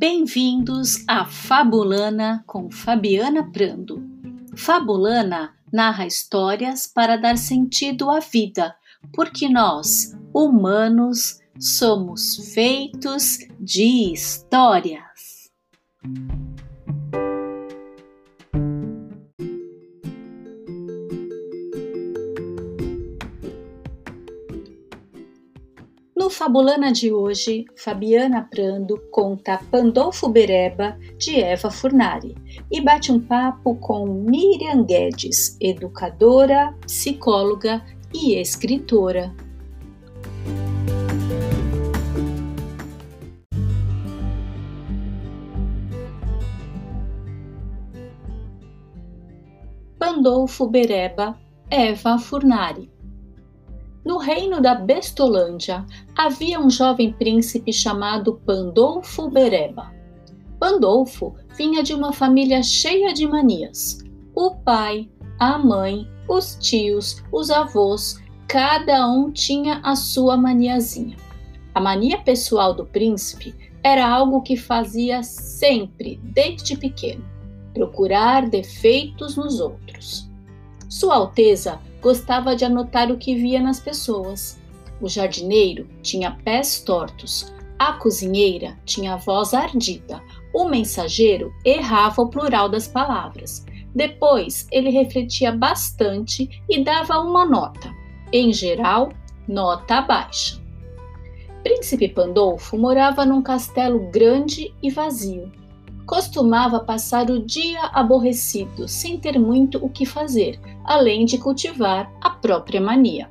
Bem-vindos a Fabulana com Fabiana Prando. Fabulana narra histórias para dar sentido à vida, porque nós, humanos, somos feitos de histórias. Fabulana de hoje, Fabiana Prando conta Pandolfo Bereba de Eva Furnari e bate um papo com Miriam Guedes, educadora, psicóloga e escritora. Pandolfo Bereba, Eva Furnari no reino da Bestolândia havia um jovem príncipe chamado Pandolfo Bereba. Pandolfo vinha de uma família cheia de manias. O pai, a mãe, os tios, os avós, cada um tinha a sua maniazinha. A mania pessoal do príncipe era algo que fazia sempre, desde pequeno, procurar defeitos nos outros. Sua Alteza gostava de anotar o que via nas pessoas. O jardineiro tinha pés tortos, a cozinheira tinha voz ardida, o mensageiro errava o plural das palavras. Depois ele refletia bastante e dava uma nota, em geral, nota baixa. Príncipe Pandolfo morava num castelo grande e vazio. Costumava passar o dia aborrecido, sem ter muito o que fazer, além de cultivar a própria mania.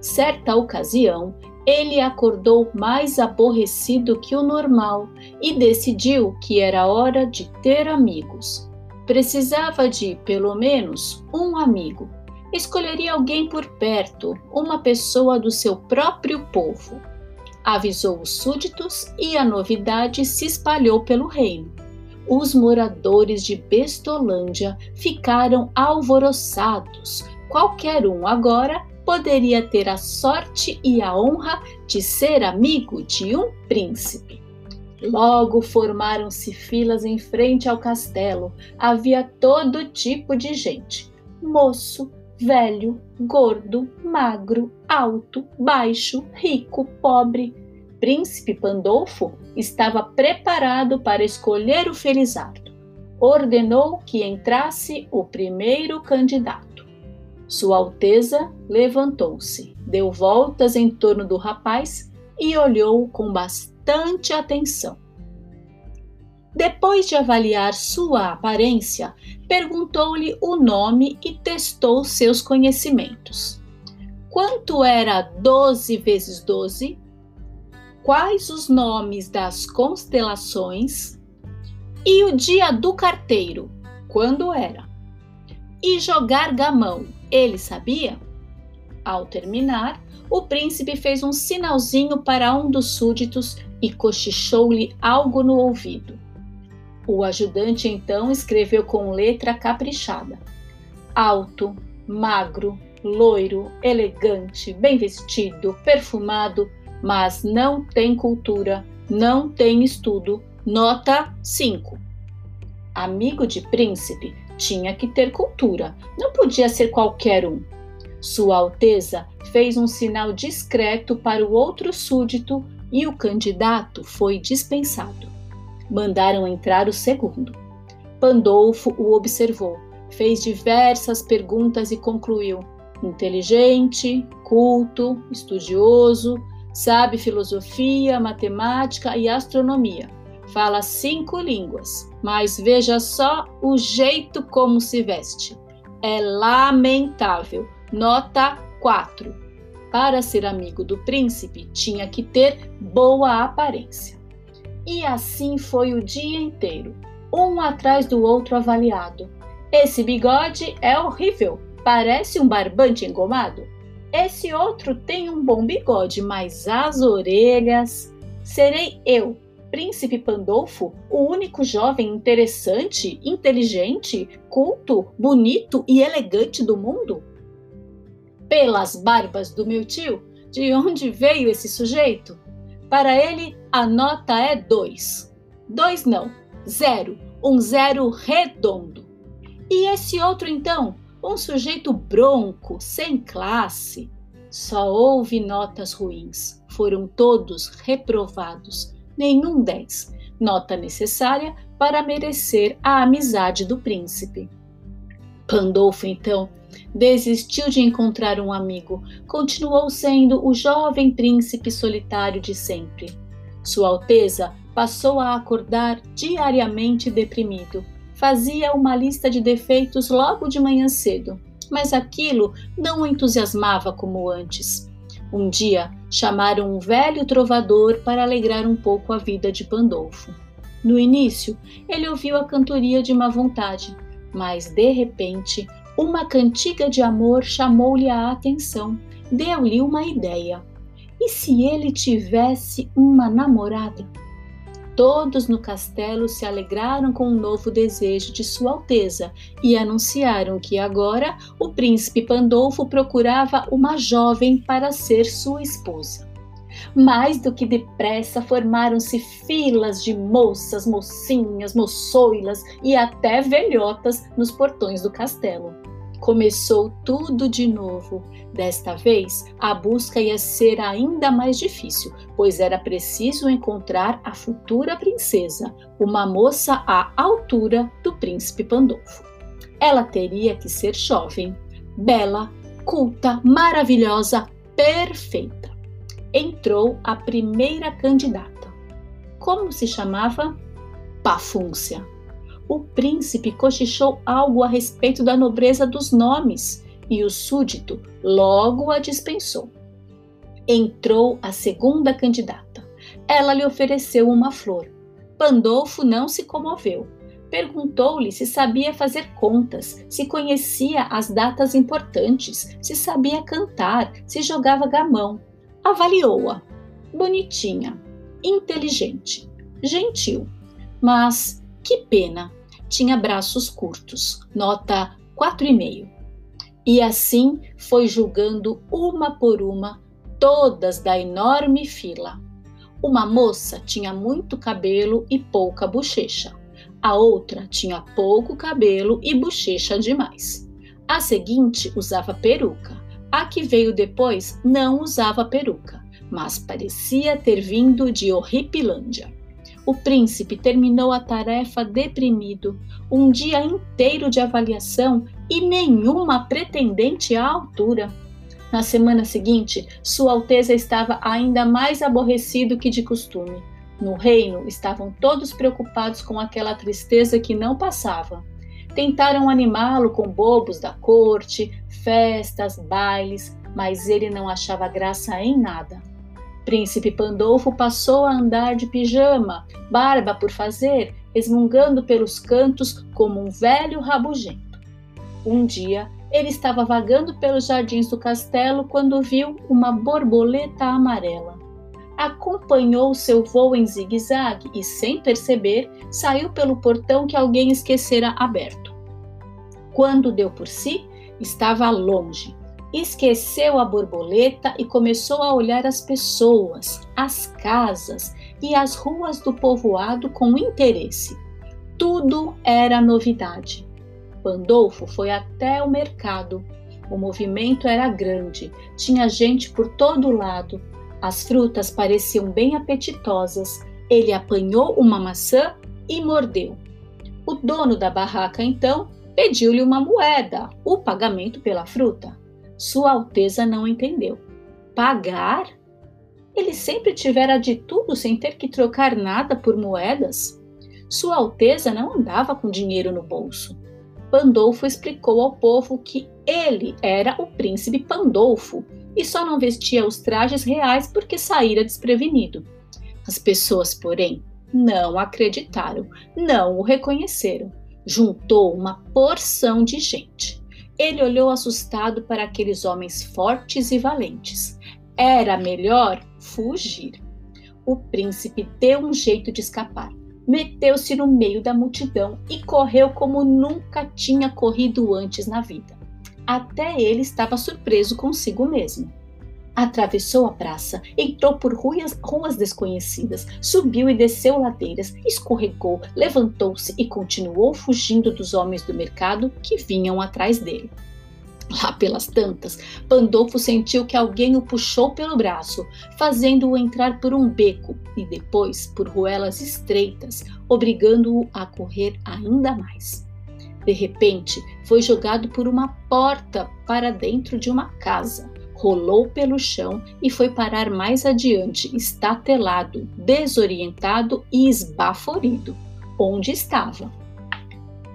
Certa ocasião, ele acordou mais aborrecido que o normal e decidiu que era hora de ter amigos. Precisava de, pelo menos, um amigo. Escolheria alguém por perto, uma pessoa do seu próprio povo. Avisou os súditos e a novidade se espalhou pelo reino os moradores de Bestolândia ficaram alvoroçados. Qualquer um agora poderia ter a sorte e a honra de ser amigo de um príncipe. Logo formaram-se filas em frente ao castelo. Havia todo tipo de gente: moço, velho, gordo, magro, alto, baixo, rico, pobre príncipe Pandolfo estava preparado para escolher o Felizardo. Ordenou que entrasse o primeiro candidato. Sua Alteza levantou-se, deu voltas em torno do rapaz e olhou com bastante atenção. Depois de avaliar sua aparência, perguntou-lhe o nome e testou seus conhecimentos. Quanto era 12 vezes 12? Quais os nomes das constelações e o dia do carteiro, quando era. E jogar gamão, ele sabia? Ao terminar, o príncipe fez um sinalzinho para um dos súditos e cochichou-lhe algo no ouvido. O ajudante então escreveu com letra caprichada: alto, magro, loiro, elegante, bem vestido, perfumado mas não tem cultura, não tem estudo. Nota 5. Amigo de príncipe tinha que ter cultura, não podia ser qualquer um. Sua Alteza fez um sinal discreto para o outro súdito e o candidato foi dispensado. Mandaram entrar o segundo. Pandolfo o observou, fez diversas perguntas e concluiu: inteligente, culto, estudioso, Sabe filosofia, matemática e astronomia. Fala cinco línguas, mas veja só o jeito como se veste. É lamentável. Nota 4. Para ser amigo do príncipe, tinha que ter boa aparência. E assim foi o dia inteiro, um atrás do outro avaliado. Esse bigode é horrível, parece um barbante engomado. Esse outro tem um bom bigode, mas as orelhas. Serei eu, Príncipe Pandolfo, o único jovem interessante, inteligente, culto, bonito e elegante do mundo? Pelas barbas do meu tio, de onde veio esse sujeito? Para ele, a nota é dois. dois não, zero, um zero redondo. E esse outro então, um sujeito bronco, sem classe. Só houve notas ruins, foram todos reprovados, nenhum dez, nota necessária para merecer a amizade do príncipe. Pandolfo, então, desistiu de encontrar um amigo, continuou sendo o jovem príncipe solitário de sempre. Sua Alteza passou a acordar diariamente deprimido. Fazia uma lista de defeitos logo de manhã cedo, mas aquilo não o entusiasmava como antes. Um dia, chamaram um velho trovador para alegrar um pouco a vida de Pandolfo. No início, ele ouviu a cantoria de má vontade, mas de repente, uma cantiga de amor chamou-lhe a atenção, deu-lhe uma ideia. E se ele tivesse uma namorada? Todos no castelo se alegraram com o novo desejo de Sua Alteza e anunciaram que agora o príncipe Pandolfo procurava uma jovem para ser sua esposa. Mais do que depressa formaram-se filas de moças, mocinhas, moçoilas e até velhotas nos portões do castelo. Começou tudo de novo. Desta vez, a busca ia ser ainda mais difícil, pois era preciso encontrar a futura princesa, uma moça à altura do príncipe Pandolfo. Ela teria que ser jovem, bela, culta, maravilhosa, perfeita. Entrou a primeira candidata. Como se chamava? Pafúncia o príncipe cochichou algo a respeito da nobreza dos nomes e o súdito logo a dispensou. Entrou a segunda candidata. Ela lhe ofereceu uma flor. Pandolfo não se comoveu. Perguntou-lhe se sabia fazer contas, se conhecia as datas importantes, se sabia cantar, se jogava gamão. Avaliou-a. Bonitinha, inteligente, gentil. Mas que pena! Tinha braços curtos, nota 4,5. E assim foi julgando uma por uma todas da enorme fila. Uma moça tinha muito cabelo e pouca bochecha. A outra tinha pouco cabelo e bochecha demais. A seguinte usava peruca. A que veio depois não usava peruca, mas parecia ter vindo de Horripilândia. O príncipe terminou a tarefa deprimido, um dia inteiro de avaliação e nenhuma pretendente à altura. Na semana seguinte, Sua Alteza estava ainda mais aborrecido que de costume. No reino estavam todos preocupados com aquela tristeza que não passava. Tentaram animá-lo com bobos da corte, festas, bailes, mas ele não achava graça em nada. Príncipe Pandolfo passou a andar de pijama, barba por fazer, esmungando pelos cantos como um velho rabugento. Um dia, ele estava vagando pelos jardins do castelo quando viu uma borboleta amarela. Acompanhou seu voo em zigue-zague e, sem perceber, saiu pelo portão que alguém esquecera aberto. Quando deu por si, estava longe, esqueceu a borboleta e começou a olhar as pessoas, as casas e as ruas do povoado com interesse. Tudo era novidade. Pandolfo foi até o mercado. O movimento era grande, tinha gente por todo lado. As frutas pareciam bem apetitosas. Ele apanhou uma maçã e mordeu. O dono da barraca então pediu-lhe uma moeda, o pagamento pela fruta. Sua Alteza não entendeu. Pagar? Ele sempre tivera de tudo sem ter que trocar nada por moedas. Sua Alteza não andava com dinheiro no bolso. Pandolfo explicou ao povo que ele era o príncipe Pandolfo e só não vestia os trajes reais porque saíra desprevenido. As pessoas, porém, não acreditaram, não o reconheceram. Juntou uma porção de gente. Ele olhou assustado para aqueles homens fortes e valentes. Era melhor fugir. O príncipe deu um jeito de escapar. Meteu-se no meio da multidão e correu como nunca tinha corrido antes na vida. Até ele estava surpreso consigo mesmo. Atravessou a praça, entrou por ruas, ruas desconhecidas, subiu e desceu ladeiras, escorregou, levantou-se e continuou fugindo dos homens do mercado que vinham atrás dele. Lá pelas tantas, Pandolfo sentiu que alguém o puxou pelo braço, fazendo-o entrar por um beco e depois por ruelas estreitas, obrigando-o a correr ainda mais. De repente, foi jogado por uma porta para dentro de uma casa, rolou pelo chão e foi parar mais adiante, estatelado, desorientado e esbaforido. Onde estava?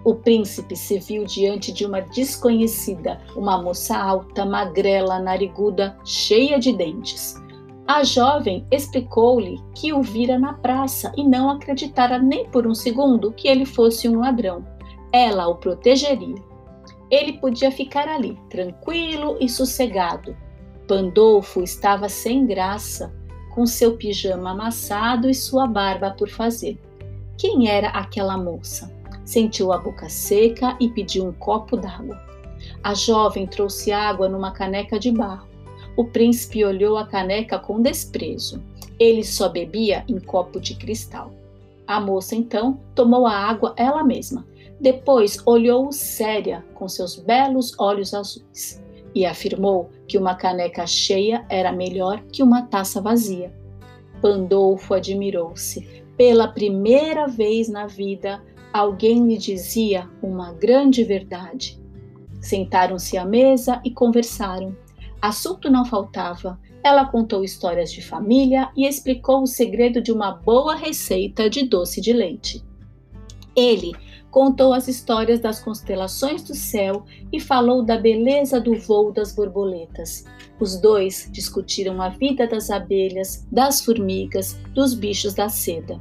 O príncipe se viu diante de uma desconhecida, uma moça alta, magrela, nariguda, cheia de dentes. A jovem explicou-lhe que o vira na praça e não acreditara nem por um segundo que ele fosse um ladrão. Ela o protegeria. Ele podia ficar ali, tranquilo e sossegado. Pandolfo estava sem graça, com seu pijama amassado e sua barba por fazer. Quem era aquela moça? Sentiu a boca seca e pediu um copo d'água. A jovem trouxe água numa caneca de barro. O príncipe olhou a caneca com desprezo. Ele só bebia em copo de cristal. A moça então tomou a água ela mesma. Depois olhou-o séria com seus belos olhos azuis e afirmou que uma caneca cheia era melhor que uma taça vazia. Pandolfo admirou-se. Pela primeira vez na vida, alguém lhe dizia uma grande verdade. Sentaram-se à mesa e conversaram. Assunto não faltava. Ela contou histórias de família e explicou o segredo de uma boa receita de doce de leite. Ele contou as histórias das constelações do céu e falou da beleza do voo das borboletas. Os dois discutiram a vida das abelhas, das formigas, dos bichos da seda.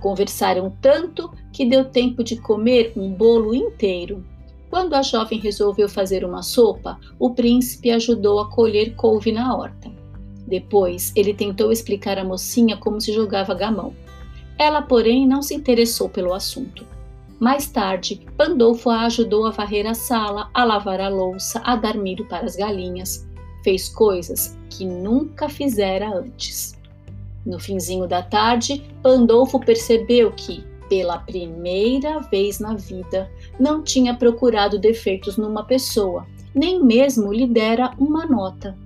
Conversaram tanto que deu tempo de comer um bolo inteiro. Quando a jovem resolveu fazer uma sopa, o príncipe ajudou a colher couve na horta. Depois, ele tentou explicar à mocinha como se jogava gamão. Ela, porém, não se interessou pelo assunto. Mais tarde, Pandolfo a ajudou a varrer a sala, a lavar a louça, a dar milho para as galinhas. Fez coisas que nunca fizera antes. No finzinho da tarde, Pandolfo percebeu que, pela primeira vez na vida, não tinha procurado defeitos numa pessoa, nem mesmo lhe dera uma nota.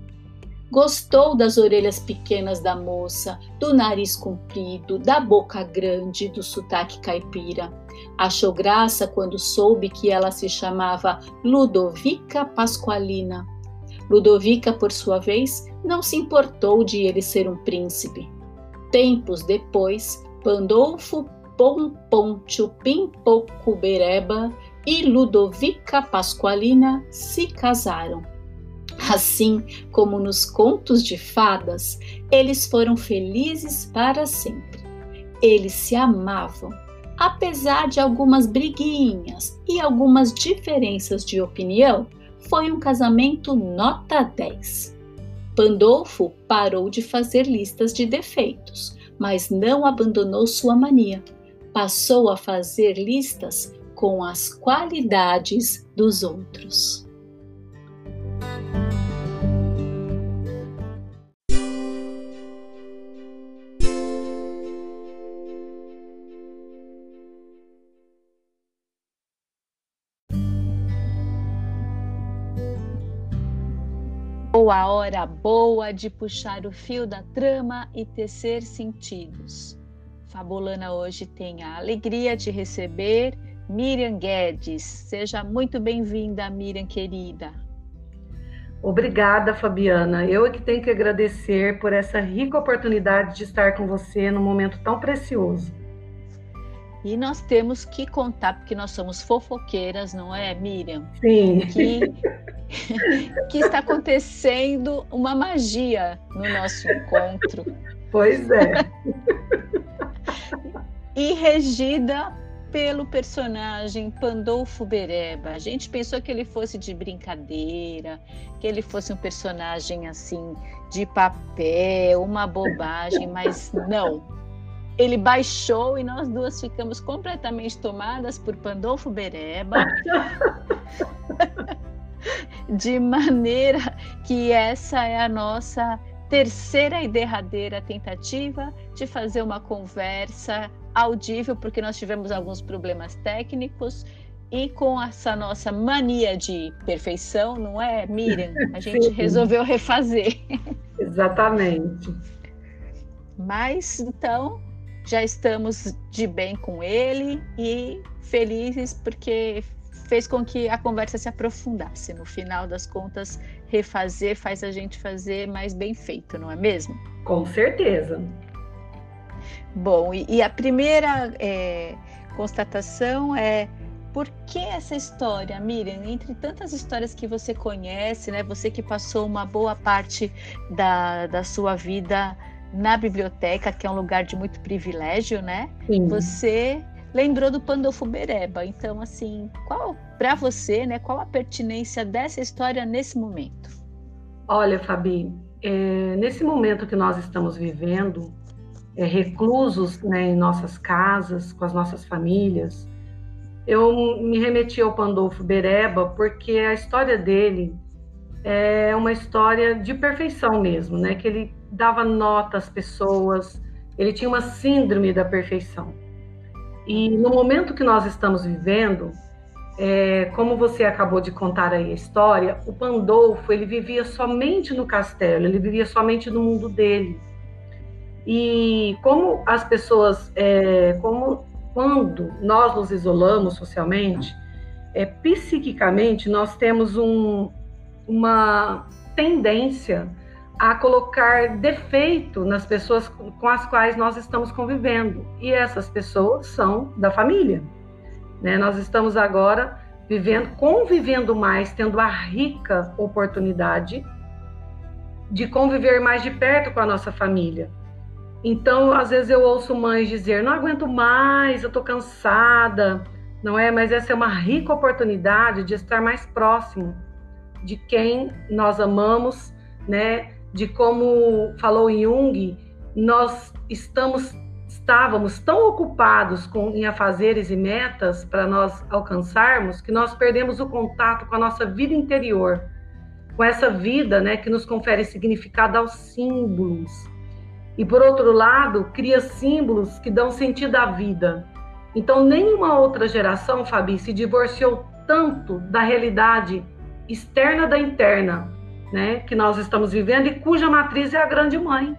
Gostou das orelhas pequenas da moça, do nariz comprido, da boca grande, do sotaque caipira. Achou graça quando soube que ela se chamava Ludovica Pasqualina. Ludovica, por sua vez, não se importou de ele ser um príncipe. Tempos depois, Pandolfo Pompontio Pimpoco Bereba e Ludovica Pasqualina se casaram. Assim como nos contos de fadas, eles foram felizes para sempre. Eles se amavam, apesar de algumas briguinhas e algumas diferenças de opinião, foi um casamento nota 10. Pandolfo parou de fazer listas de defeitos, mas não abandonou sua mania. Passou a fazer listas com as qualidades dos outros. Chegou a hora boa de puxar o fio da trama e tecer sentidos. Fabulana hoje tem a alegria de receber Miriam Guedes. Seja muito bem-vinda, Miriam querida. Obrigada, Fabiana. Eu é que tenho que agradecer por essa rica oportunidade de estar com você num momento tão precioso. E nós temos que contar, porque nós somos fofoqueiras, não é, Miriam? Sim. Que, que está acontecendo uma magia no nosso encontro. Pois é. e regida pelo personagem Pandolfo Bereba. A gente pensou que ele fosse de brincadeira, que ele fosse um personagem assim de papel, uma bobagem, mas não ele baixou e nós duas ficamos completamente tomadas por Pandolfo Bereba. de maneira que essa é a nossa terceira e derradeira tentativa de fazer uma conversa audível, porque nós tivemos alguns problemas técnicos e com essa nossa mania de perfeição, não é, Miriam? A gente resolveu refazer. Exatamente. Mas então já estamos de bem com ele e felizes porque fez com que a conversa se aprofundasse. No final das contas, refazer faz a gente fazer mais bem feito, não é mesmo? Com certeza. Bom, e, e a primeira é, constatação é por que essa história, Miriam? Entre tantas histórias que você conhece, né? Você que passou uma boa parte da, da sua vida na biblioteca, que é um lugar de muito privilégio, né? Sim. Você lembrou do Pandolfo Bereba. Então, assim, qual para você, né? Qual a pertinência dessa história nesse momento? Olha, Fabi, é, nesse momento que nós estamos vivendo, é, reclusos né, em nossas casas, com as nossas famílias, eu me remeti ao Pandolfo Bereba porque a história dele é uma história de perfeição mesmo, né? Que ele dava nota às pessoas, ele tinha uma síndrome da perfeição. E no momento que nós estamos vivendo, é, como você acabou de contar aí a história, o Pandolfo ele vivia somente no castelo, ele vivia somente no mundo dele. E como as pessoas, é, como quando nós nos isolamos socialmente, é, psiquicamente nós temos um, uma tendência a colocar defeito nas pessoas com as quais nós estamos convivendo. E essas pessoas são da família. Né? Nós estamos agora vivendo, convivendo mais, tendo a rica oportunidade de conviver mais de perto com a nossa família. Então, às vezes eu ouço mães dizer: "Não aguento mais, eu tô cansada". Não é? Mas essa é uma rica oportunidade de estar mais próximo de quem nós amamos, né? De como falou Jung, nós estamos estávamos tão ocupados com em afazeres e metas para nós alcançarmos que nós perdemos o contato com a nossa vida interior, com essa vida, né, que nos confere significado aos símbolos e por outro lado, cria símbolos que dão sentido à vida. Então, nenhuma outra geração, Fabi, se divorciou tanto da realidade externa da interna, né, que nós estamos vivendo e cuja matriz é a grande mãe.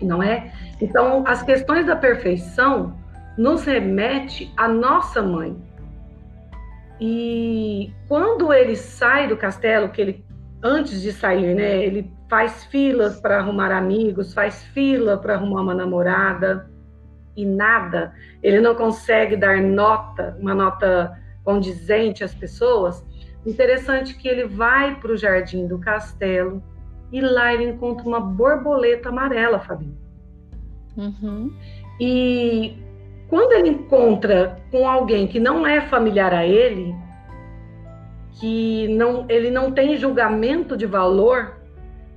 Não é? Então, as questões da perfeição nos remete à nossa mãe. E quando ele sai do castelo, que ele antes de sair, né, ele faz filas para arrumar amigos, faz fila para arrumar uma namorada e nada. Ele não consegue dar nota, uma nota condizente às pessoas. Interessante que ele vai para o jardim do castelo e lá ele encontra uma borboleta amarela, Fabinho. Uhum. E quando ele encontra com alguém que não é familiar a ele, que não, ele não tem julgamento de valor,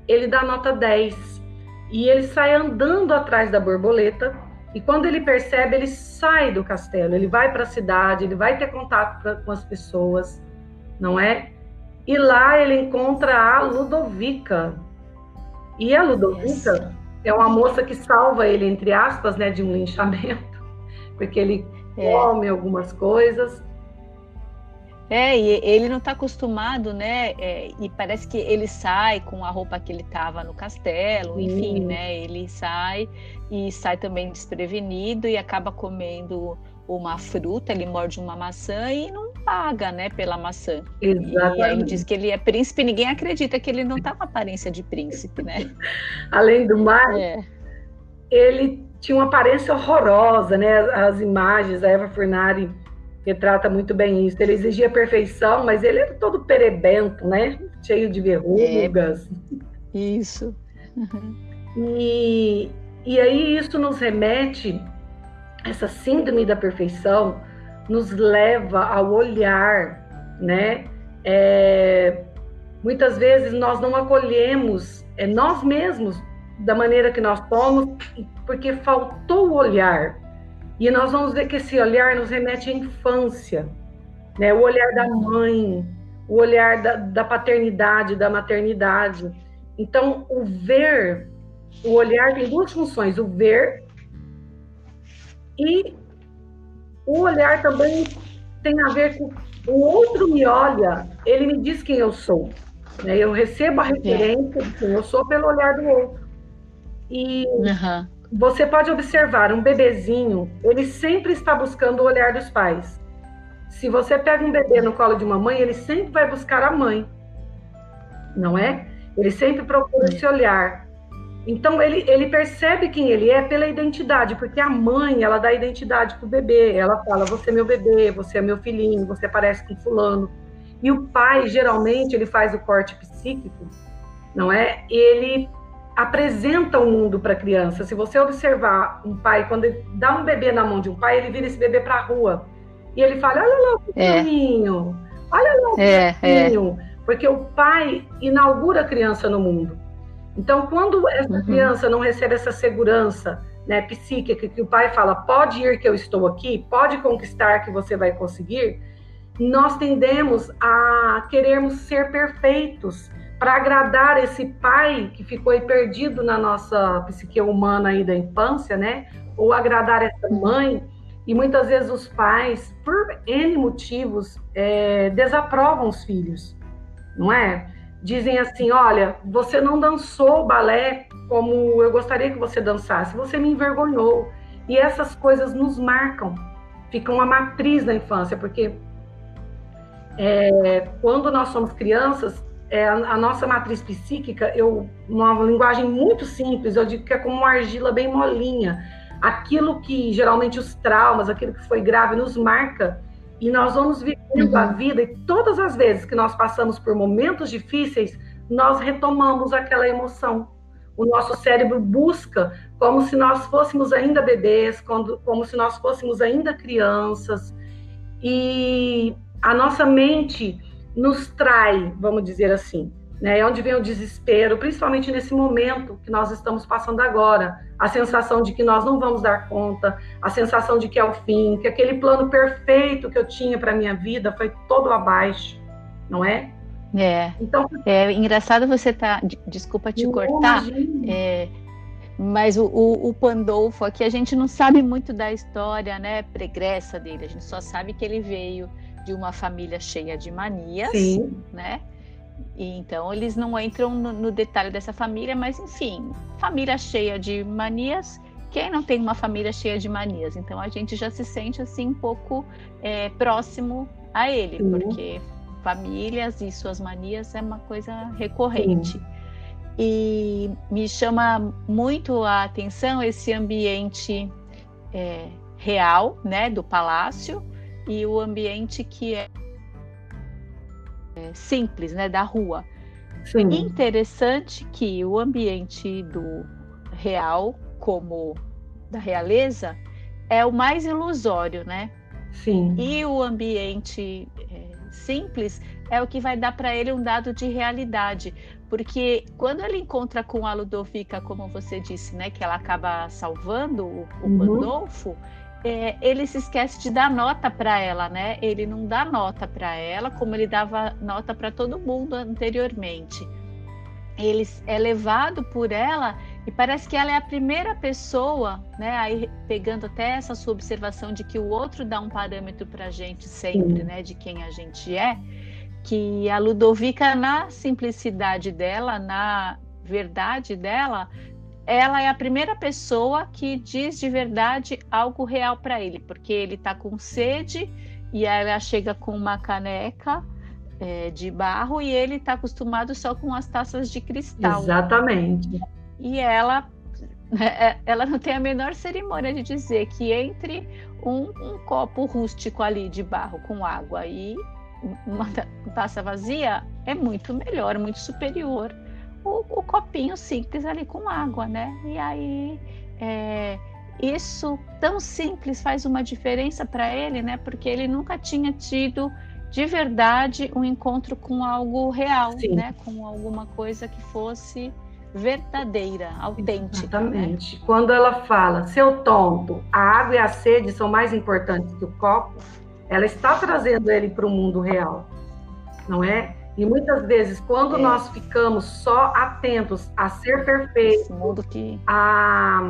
ele dá nota 10. E ele sai andando atrás da borboleta. E quando ele percebe, ele sai do castelo, ele vai para a cidade, ele vai ter contato pra, com as pessoas, não é? E lá ele encontra a Ludovica. E a Ludovica é uma moça que salva ele, entre aspas, né, de um linchamento, porque ele é. come algumas coisas. É, e ele não está acostumado, né? É, e parece que ele sai com a roupa que ele estava no castelo, enfim, né? Ele sai e sai também desprevenido e acaba comendo uma fruta, ele morde uma maçã e não paga, né, pela maçã. Exatamente. E aí ele diz que ele é príncipe, e ninguém acredita que ele não tá com aparência de príncipe, né? Além do mais, é. ele tinha uma aparência horrorosa, né? As imagens, a Eva Furnari retrata muito bem isso. Ele exigia perfeição, mas ele era todo perebento, né? Cheio de verrugas. É, isso. E, e aí isso nos remete, essa síndrome da perfeição, nos leva ao olhar, né? É, muitas vezes nós não acolhemos é, nós mesmos da maneira que nós somos, porque faltou o olhar, e nós vamos ver que esse olhar nos remete à infância, né? O olhar da mãe, o olhar da, da paternidade, da maternidade. Então, o ver, o olhar tem duas funções: o ver e o olhar também tem a ver com o outro me olha, ele me diz quem eu sou. Né? Eu recebo a referência de quem eu sou pelo olhar do outro. E uhum. você pode observar um bebezinho, ele sempre está buscando o olhar dos pais. Se você pega um bebê no colo de uma mãe, ele sempre vai buscar a mãe, não é? Ele sempre procura esse olhar. Então ele, ele percebe quem ele é pela identidade, porque a mãe ela dá identidade para o bebê. Ela fala: você é meu bebê, você é meu filhinho, você parece com fulano. E o pai geralmente ele faz o corte psíquico, não é? Ele apresenta o mundo para a criança. Se você observar um pai quando ele dá um bebê na mão de um pai, ele vira esse bebê para a rua e ele fala: olha lá o pequenininho, é. olha lá o é, pequenininho, é. porque o pai inaugura a criança no mundo. Então, quando essa uhum. criança não recebe essa segurança né, psíquica, que o pai fala, pode ir que eu estou aqui, pode conquistar que você vai conseguir, nós tendemos a querermos ser perfeitos para agradar esse pai que ficou aí perdido na nossa psique humana aí da infância, né? Ou agradar essa mãe. E muitas vezes os pais, por N motivos, é, desaprovam os filhos, não é? Dizem assim: olha, você não dançou balé como eu gostaria que você dançasse, você me envergonhou. E essas coisas nos marcam, ficam uma matriz da infância, porque é, quando nós somos crianças, é, a, a, nossa matriz psíquica, eu, uma linguagem muito simples, eu digo que é como uma argila bem molinha. Aquilo que geralmente os traumas, aquilo que foi grave, nos marca e nós vamos vivendo uhum. a vida e todas as vezes que nós passamos por momentos difíceis, nós retomamos aquela emoção. O nosso cérebro busca como se nós fôssemos ainda bebês, como, como se nós fôssemos ainda crianças. E a nossa mente nos trai, vamos dizer assim. Né? É onde vem o desespero, principalmente nesse momento que nós estamos passando agora. A sensação de que nós não vamos dar conta, a sensação de que é o fim, que aquele plano perfeito que eu tinha para minha vida foi todo abaixo, não é? É. Então, é engraçado você tá. Desculpa te cortar. É, mas o, o, o, Pandolfo aqui a gente não sabe muito da história, né, pregressa dele. A gente só sabe que ele veio de uma família cheia de manias, Sim. né? E, então eles não entram no, no, detalhe dessa família, mas enfim, família cheia de manias. Quem não tem uma família cheia de manias? Então a gente já se sente assim um pouco é, próximo a ele, Sim. porque famílias e suas manias é uma coisa recorrente. Sim. E me chama muito a atenção esse ambiente é, real, né, do palácio e o ambiente que é simples, né, da rua. Sim. Interessante que o ambiente do real, como da realeza, é o mais ilusório, né? Sim. E o ambiente é, simples é o que vai dar para ele um dado de realidade, porque quando ele encontra com a Ludovica, como você disse, né, que ela acaba salvando o, o uhum. Pandolfo, é, ele se esquece de dar nota para ela, né? Ele não dá nota para ela, como ele dava nota para todo mundo anteriormente. Ele é levado por ela e parece que ela é a primeira pessoa, né? Aí pegando até essa sua observação de que o outro dá um parâmetro para a gente sempre, Sim. né? De quem a gente é, que a Ludovica na simplicidade dela, na verdade dela, ela é a primeira pessoa que diz de verdade algo real para ele, porque ele está com sede e ela chega com uma caneca é, de barro e ele está acostumado só com as taças de cristal. Exatamente. E ela, é, ela não tem a menor cerimônia de dizer que entre um, um copo rústico ali de barro com água e uma taça vazia é muito melhor, muito superior o, o copinho simples ali com água, né? E aí é, isso tão simples faz uma diferença para ele, né? Porque ele nunca tinha tido de verdade um encontro com algo real, Sim. né? Com alguma coisa que fosse verdadeira, autêntica. Né? Exatamente. Né? Quando ela fala, seu tonto, a água e a sede são mais importantes que o copo, ela está trazendo ele para o mundo real. não é? E muitas vezes, quando é. nós ficamos só atentos a ser perfeito, que... a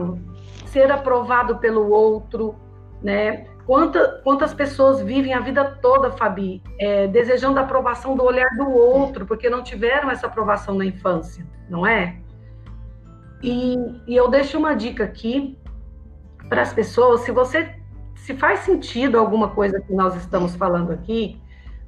ser aprovado pelo outro, né? Quanta, quantas pessoas vivem a vida toda, Fabi, é, desejando a aprovação do olhar do outro, porque não tiveram essa aprovação na infância, não é? E, e eu deixo uma dica aqui para as pessoas: se você se faz sentido alguma coisa que nós estamos falando aqui,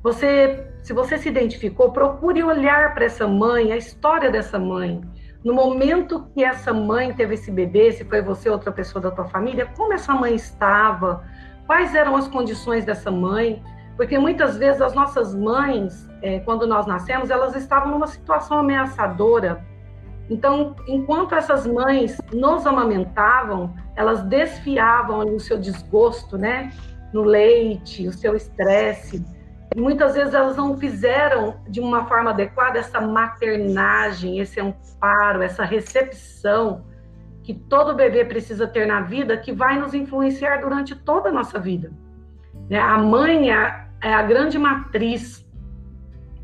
você, se você se identificou, procure olhar para essa mãe, a história dessa mãe. No momento que essa mãe teve esse bebê, se foi você ou outra pessoa da tua família, como essa mãe estava, quais eram as condições dessa mãe, porque muitas vezes as nossas mães, é, quando nós nascemos, elas estavam numa situação ameaçadora. Então, enquanto essas mães nos amamentavam, elas desfiavam o seu desgosto, né, no leite, o seu estresse. Muitas vezes elas não fizeram de uma forma adequada essa maternagem, esse amparo, essa recepção que todo bebê precisa ter na vida, que vai nos influenciar durante toda a nossa vida. Né? A mãe é a, é a grande matriz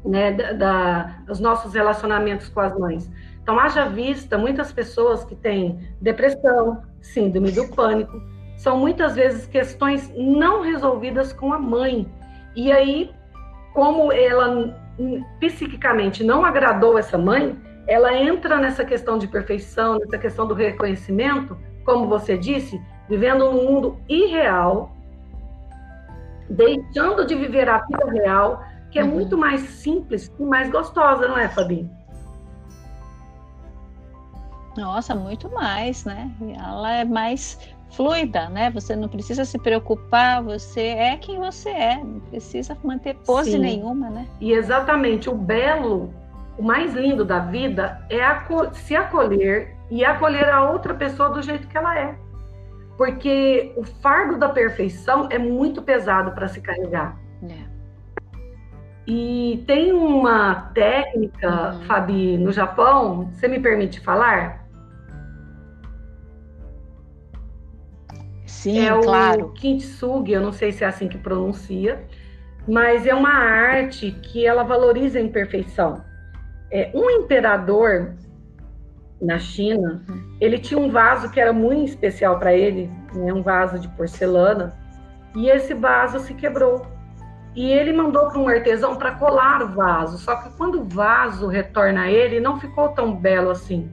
né, da, da, dos nossos relacionamentos com as mães. Então, haja vista, muitas pessoas que têm depressão, síndrome do pânico, são muitas vezes questões não resolvidas com a mãe. E aí, como ela psiquicamente não agradou essa mãe, ela entra nessa questão de perfeição, nessa questão do reconhecimento, como você disse, vivendo num mundo irreal, deixando de viver a vida real, que é uhum. muito mais simples e mais gostosa, não é, Fabi? Nossa, muito mais, né? Ela é mais fluida, né? Você não precisa se preocupar, você é quem você é, não precisa manter pose Sim. nenhuma, né? E exatamente, o belo, o mais lindo da vida é se acolher e acolher a outra pessoa do jeito que ela é. Porque o fardo da perfeição é muito pesado para se carregar. É. E tem uma técnica, uhum. Fabi, no Japão, você me permite falar? Sim, é claro. o kintsugi, eu não sei se é assim que pronuncia, mas é uma arte que ela valoriza a imperfeição. É, um imperador na China, uhum. ele tinha um vaso que era muito especial para ele, né, um vaso de porcelana, e esse vaso se quebrou. E ele mandou para um artesão para colar o vaso, só que quando o vaso retorna a ele, não ficou tão belo assim.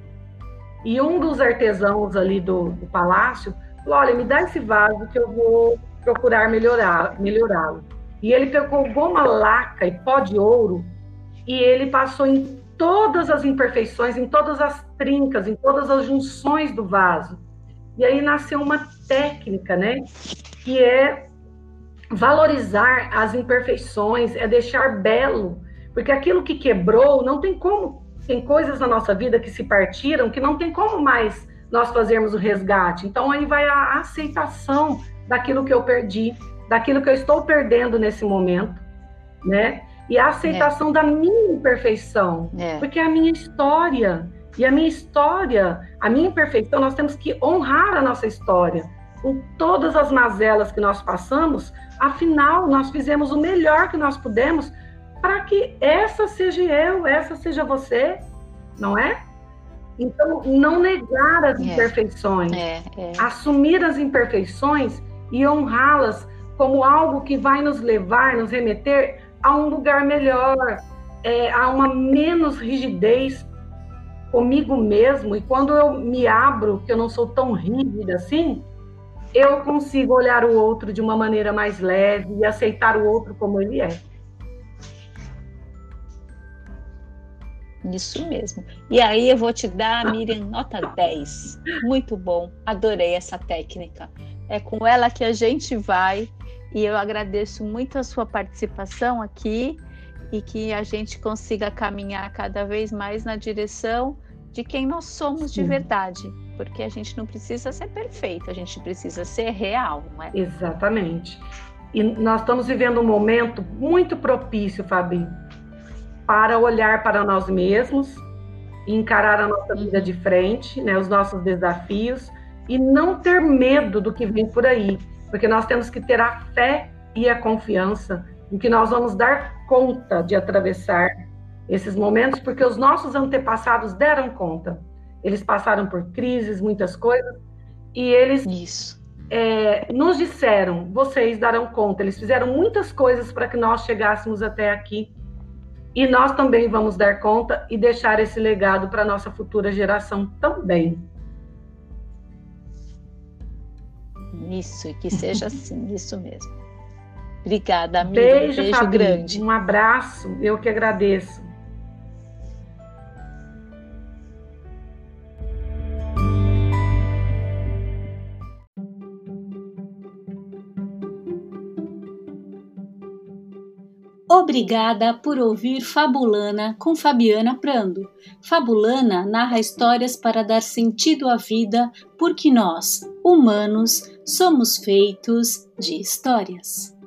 E um dos artesãos ali do, do palácio falou: olha, me dá esse vaso que eu vou procurar melhorar, melhorá-lo. E ele pegou goma laca e pó de ouro e ele passou em todas as imperfeições, em todas as trincas, em todas as junções do vaso. E aí nasceu uma técnica, né? Que é valorizar as imperfeições, é deixar belo, porque aquilo que quebrou não tem como. Tem coisas na nossa vida que se partiram que não tem como mais nós fazermos o resgate. Então aí vai a aceitação daquilo que eu perdi, daquilo que eu estou perdendo nesse momento, né? E a aceitação é. da minha imperfeição, é. porque a minha história. E a minha história, a minha imperfeição, nós temos que honrar a nossa história. Com todas as mazelas que nós passamos, afinal, nós fizemos o melhor que nós pudemos para que essa seja eu, essa seja você, não é? Então, não negar as é. imperfeições, é, é. assumir as imperfeições e honrá-las como algo que vai nos levar, nos remeter a um lugar melhor, é, a uma menos rigidez comigo mesmo. E quando eu me abro, que eu não sou tão rígida assim, eu consigo olhar o outro de uma maneira mais leve e aceitar o outro como ele é. Isso mesmo. E aí eu vou te dar, Miriam, nota 10. Muito bom. Adorei essa técnica. É com ela que a gente vai. E eu agradeço muito a sua participação aqui e que a gente consiga caminhar cada vez mais na direção de quem nós somos de verdade. Porque a gente não precisa ser perfeito, a gente precisa ser real, não é? Exatamente. E nós estamos vivendo um momento muito propício, Fabi, para olhar para nós mesmos, encarar a nossa vida de frente, né, os nossos desafios e não ter medo do que vem por aí, porque nós temos que ter a fé e a confiança em que nós vamos dar conta de atravessar esses momentos, porque os nossos antepassados deram conta. Eles passaram por crises, muitas coisas, e eles. É, nos disseram: vocês darão conta. Eles fizeram muitas coisas para que nós chegássemos até aqui. E nós também vamos dar conta e deixar esse legado para a nossa futura geração também. Isso, e que seja assim, isso mesmo. Obrigada, amiga. Beijo, um beijo Fabi. grande. Um abraço, eu que agradeço. Obrigada por ouvir Fabulana com Fabiana Prando. Fabulana narra histórias para dar sentido à vida, porque nós, humanos, somos feitos de histórias.